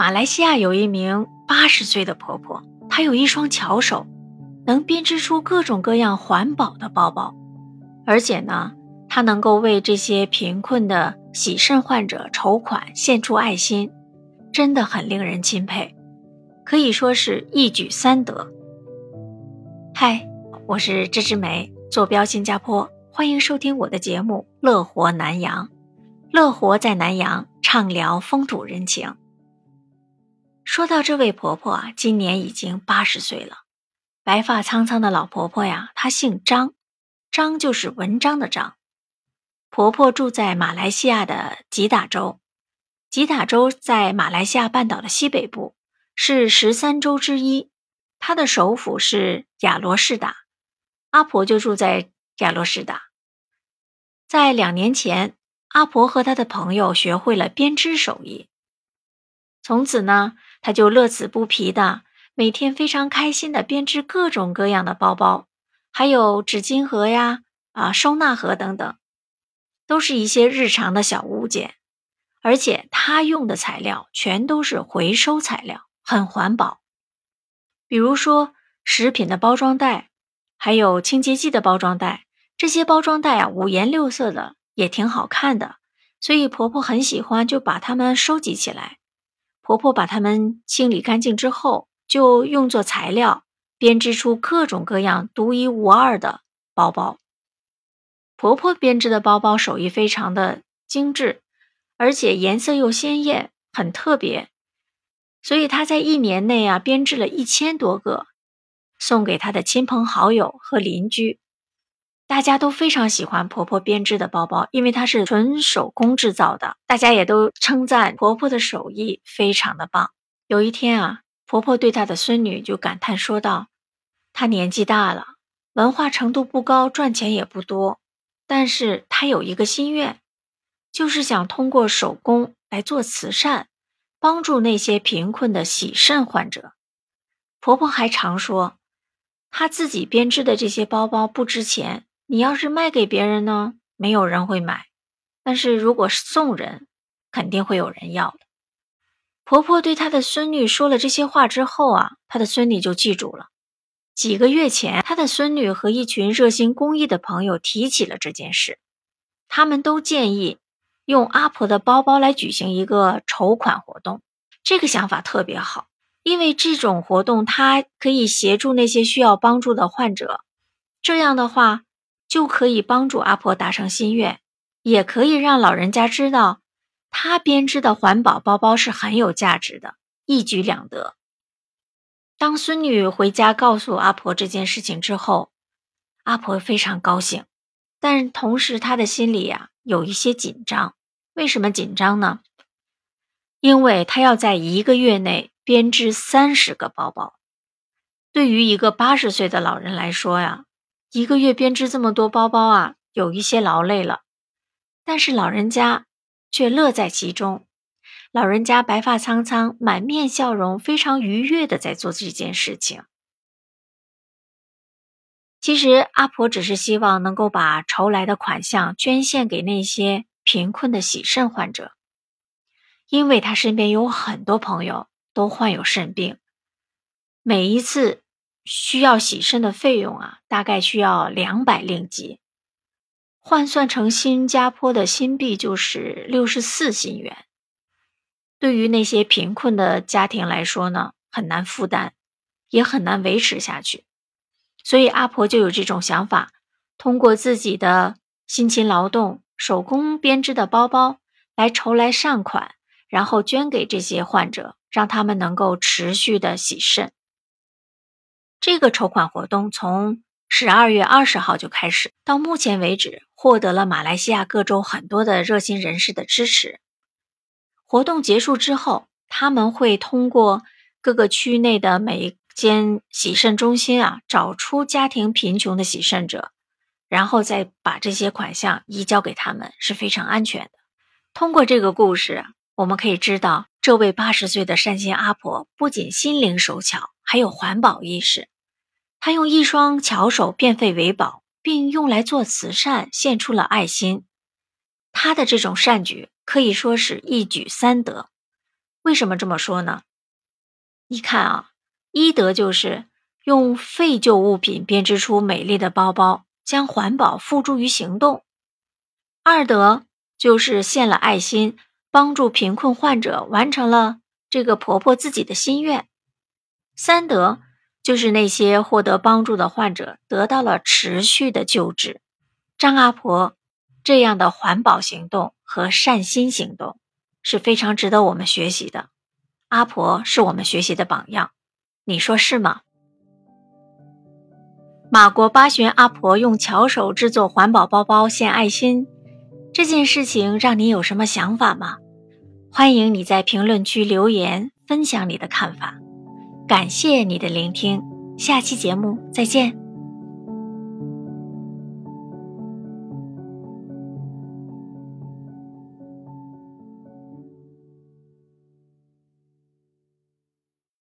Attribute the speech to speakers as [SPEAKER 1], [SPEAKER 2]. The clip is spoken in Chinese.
[SPEAKER 1] 马来西亚有一名八十岁的婆婆，她有一双巧手，能编织出各种各样环保的包包，而且呢，她能够为这些贫困的洗肾患者筹款，献出爱心，真的很令人钦佩，可以说是一举三得。嗨，我是芝芝梅，坐标新加坡，欢迎收听我的节目《乐活南洋》，乐活在南洋，畅聊风土人情。说到这位婆婆啊，今年已经八十岁了，白发苍苍的老婆婆呀，她姓张，张就是文章的张。婆婆住在马来西亚的吉打州，吉打州在马来西亚半岛的西北部，是十三州之一。她的首府是亚罗士打，阿婆就住在亚罗士打。在两年前，阿婆和她的朋友学会了编织手艺，从此呢。他就乐此不疲的，每天非常开心的编织各种各样的包包，还有纸巾盒呀、啊收纳盒等等，都是一些日常的小物件。而且他用的材料全都是回收材料，很环保。比如说食品的包装袋，还有清洁剂的包装袋，这些包装袋啊五颜六色的，也挺好看的，所以婆婆很喜欢，就把它们收集起来。婆婆把它们清理干净之后，就用作材料编织出各种各样独一无二的包包。婆婆编织的包包手艺非常的精致，而且颜色又鲜艳，很特别。所以她在一年内啊，编织了一千多个，送给她的亲朋好友和邻居。大家都非常喜欢婆婆编织的包包，因为它是纯手工制造的。大家也都称赞婆婆的手艺非常的棒。有一天啊，婆婆对她的孙女就感叹说道：“她年纪大了，文化程度不高，赚钱也不多，但是她有一个心愿，就是想通过手工来做慈善，帮助那些贫困的洗肾患者。”婆婆还常说，她自己编织的这些包包不值钱。你要是卖给别人呢，没有人会买；但是如果是送人，肯定会有人要的。婆婆对她的孙女说了这些话之后啊，她的孙女就记住了。几个月前，她的孙女和一群热心公益的朋友提起了这件事，他们都建议用阿婆的包包来举行一个筹款活动。这个想法特别好，因为这种活动它可以协助那些需要帮助的患者。这样的话。就可以帮助阿婆达成心愿，也可以让老人家知道，她编织的环保包包是很有价值的，一举两得。当孙女回家告诉阿婆这件事情之后，阿婆非常高兴，但同时她的心里呀有一些紧张。为什么紧张呢？因为她要在一个月内编织三十个包包。对于一个八十岁的老人来说呀。一个月编织这么多包包啊，有一些劳累了，但是老人家却乐在其中。老人家白发苍苍，满面笑容，非常愉悦的在做这件事情。其实阿婆只是希望能够把筹来的款项捐献给那些贫困的洗肾患者，因为他身边有很多朋友都患有肾病，每一次。需要洗肾的费用啊，大概需要两百令吉，换算成新加坡的新币就是六十四新元。对于那些贫困的家庭来说呢，很难负担，也很难维持下去。所以阿婆就有这种想法，通过自己的辛勤劳动、手工编织的包包来筹来善款，然后捐给这些患者，让他们能够持续的洗肾。这个筹款活动从十二月二十号就开始，到目前为止获得了马来西亚各州很多的热心人士的支持。活动结束之后，他们会通过各个区内的每一间洗肾中心啊，找出家庭贫穷的洗肾者，然后再把这些款项移交给他们，是非常安全的。通过这个故事，我们可以知道，这位八十岁的善心阿婆不仅心灵手巧，还有环保意识。他用一双巧手变废为宝，并用来做慈善，献出了爱心。他的这种善举可以说是一举三得，为什么这么说呢？你看啊，一德就是用废旧物品编织出美丽的包包，将环保付诸于行动；二德就是献了爱心，帮助贫困患者完成了这个婆婆自己的心愿；三德就是那些获得帮助的患者得到了持续的救治。张阿婆这样的环保行动和善心行动是非常值得我们学习的。阿婆是我们学习的榜样，你说是吗？马国八旬阿婆用巧手制作环保包包献爱心，这件事情让你有什么想法吗？欢迎你在评论区留言分享你的看法。感谢你的聆听，下期节目再见。